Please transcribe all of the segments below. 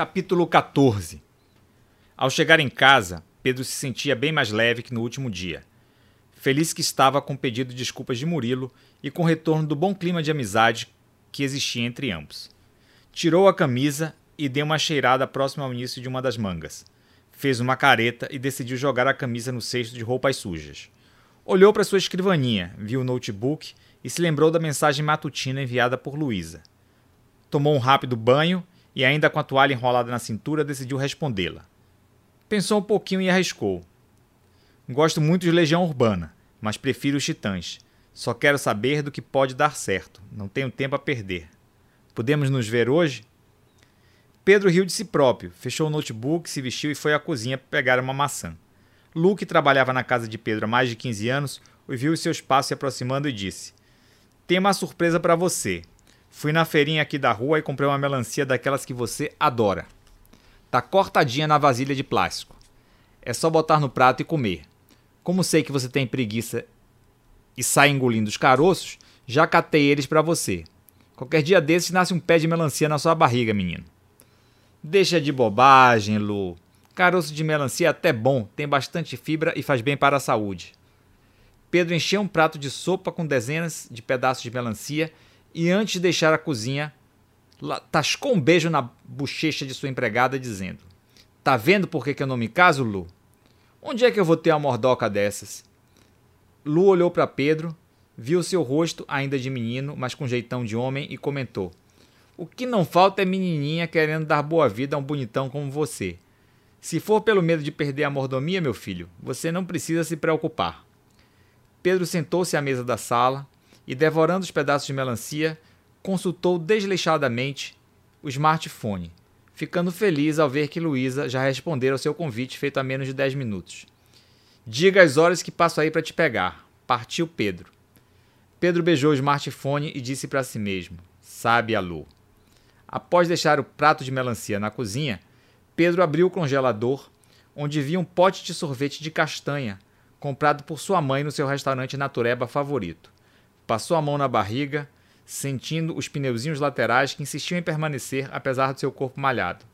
Capítulo 14 Ao chegar em casa, Pedro se sentia bem mais leve que no último dia. Feliz que estava com o pedido de desculpas de Murilo e com o retorno do bom clima de amizade que existia entre ambos. Tirou a camisa e deu uma cheirada próxima ao início de uma das mangas. Fez uma careta e decidiu jogar a camisa no cesto de roupas sujas. Olhou para sua escrivaninha, viu o notebook e se lembrou da mensagem matutina enviada por Luísa. Tomou um rápido banho e, ainda com a toalha enrolada na cintura, decidiu respondê-la. Pensou um pouquinho e arriscou. Gosto muito de Legião Urbana, mas prefiro os Titãs. Só quero saber do que pode dar certo. Não tenho tempo a perder. Podemos nos ver hoje? Pedro riu de si próprio, fechou o notebook, se vestiu e foi à cozinha pegar uma maçã. Luke trabalhava na casa de Pedro há mais de 15 anos, ouviu os seus passos se aproximando e disse: Tenho uma surpresa para você. Fui na feirinha aqui da rua e comprei uma melancia daquelas que você adora. Tá cortadinha na vasilha de plástico. É só botar no prato e comer. Como sei que você tem preguiça e sai engolindo os caroços, já catei eles para você. Qualquer dia desses nasce um pé de melancia na sua barriga, menino. Deixa de bobagem, Lu. Caroço de melancia é até bom, tem bastante fibra e faz bem para a saúde. Pedro encheu um prato de sopa com dezenas de pedaços de melancia e, antes de deixar a cozinha, tascou um beijo na bochecha de sua empregada, dizendo: Tá vendo por que, que eu não me caso, Lu? Onde é que eu vou ter uma mordoca dessas? Lu olhou para Pedro, viu seu rosto ainda de menino, mas com jeitão de homem, e comentou: O que não falta é menininha querendo dar boa vida a um bonitão como você. Se for pelo medo de perder a mordomia, meu filho, você não precisa se preocupar. Pedro sentou-se à mesa da sala e, devorando os pedaços de melancia, consultou desleixadamente o smartphone, ficando feliz ao ver que Luísa já respondera ao seu convite feito há menos de 10 minutos. Diga as horas que passo aí para te pegar. Partiu Pedro. Pedro beijou o smartphone e disse para si mesmo: Sabe a Lu. Após deixar o prato de melancia na cozinha, Pedro abriu o congelador, onde via um pote de sorvete de castanha, comprado por sua mãe no seu restaurante natureba favorito. Passou a mão na barriga, sentindo os pneuzinhos laterais que insistiam em permanecer apesar do seu corpo malhado.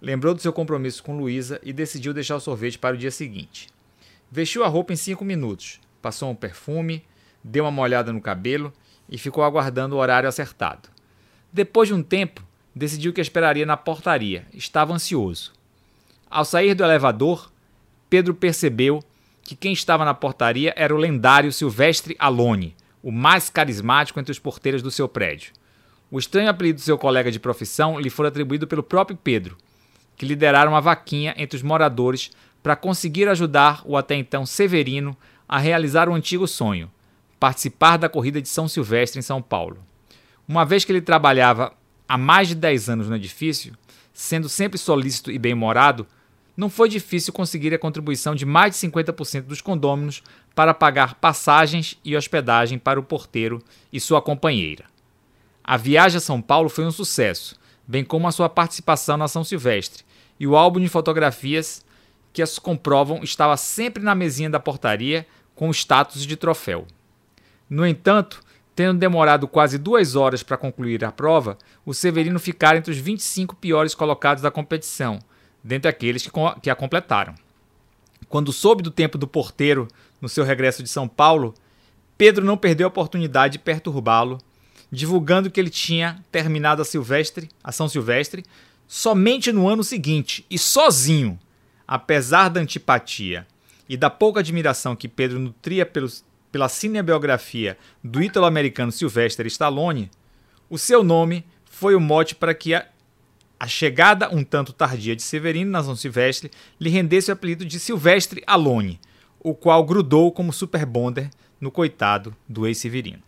Lembrou do seu compromisso com Luísa e decidiu deixar o sorvete para o dia seguinte. Vestiu a roupa em cinco minutos, passou um perfume, deu uma molhada no cabelo e ficou aguardando o horário acertado. Depois de um tempo, decidiu que esperaria na portaria. Estava ansioso. Ao sair do elevador, Pedro percebeu que quem estava na portaria era o lendário Silvestre Alone, o mais carismático entre os porteiros do seu prédio. O estranho apelido do seu colega de profissão lhe foi atribuído pelo próprio Pedro, que liderara uma vaquinha entre os moradores para conseguir ajudar o até então Severino a realizar o antigo sonho, participar da corrida de São Silvestre em São Paulo. Uma vez que ele trabalhava há mais de 10 anos no edifício, sendo sempre solícito e bem-humorado, não foi difícil conseguir a contribuição de mais de 50% dos condôminos para pagar passagens e hospedagem para o porteiro e sua companheira. A viagem a São Paulo foi um sucesso, bem como a sua participação na São Silvestre, e o álbum de fotografias que as comprovam estava sempre na mesinha da portaria com status de troféu. No entanto, tendo demorado quase duas horas para concluir a prova, o Severino ficara entre os 25 piores colocados da competição, dentre aqueles que, que a completaram. Quando soube do tempo do porteiro no seu regresso de São Paulo, Pedro não perdeu a oportunidade de perturbá-lo, divulgando que ele tinha terminado a Silvestre, a São Silvestre, somente no ano seguinte e sozinho, apesar da antipatia e da pouca admiração que Pedro nutria pelos, pela cinebiografia do ítalo-americano Sylvester Stallone, o seu nome foi o mote para que a, a chegada um tanto tardia de Severino na São Silvestre lhe rendesse o apelido de Silvestre Alone, o qual grudou como super bonder no coitado do ex-Severino.